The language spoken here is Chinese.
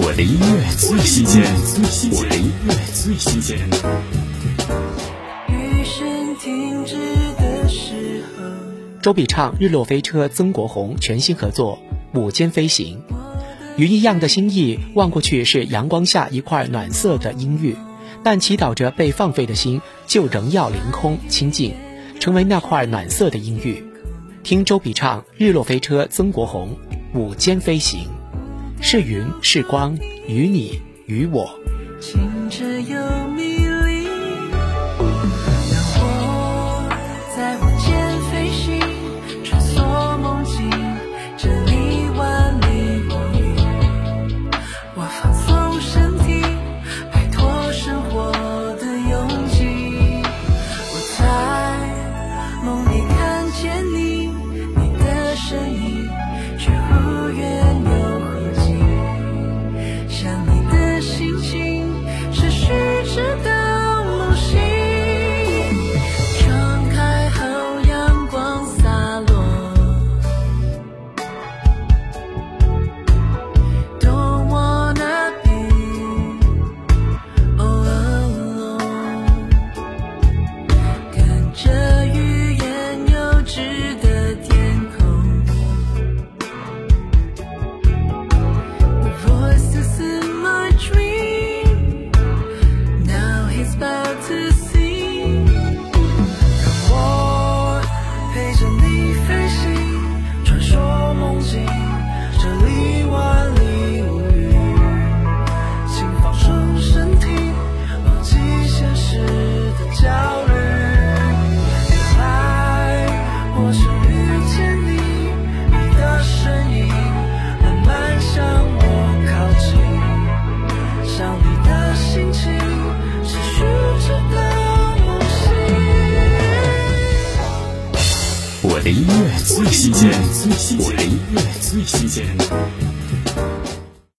我的音乐最新鲜，我的音乐最新鲜。周笔畅、日落飞车曾国红全新合作《午间飞行》，鱼一样的心意，望过去是阳光下一块暖色的阴郁，但祈祷着被放飞的心就仍要凌空清净，成为那块暖色的阴郁。听周笔畅《日落飞车曾国红午间飞行》。是云是光，与你与我。清澈又迷离，让我在午间飞行，穿梭梦境，这里万里无云。我放松身音乐最新鲜，我的音乐最新鲜。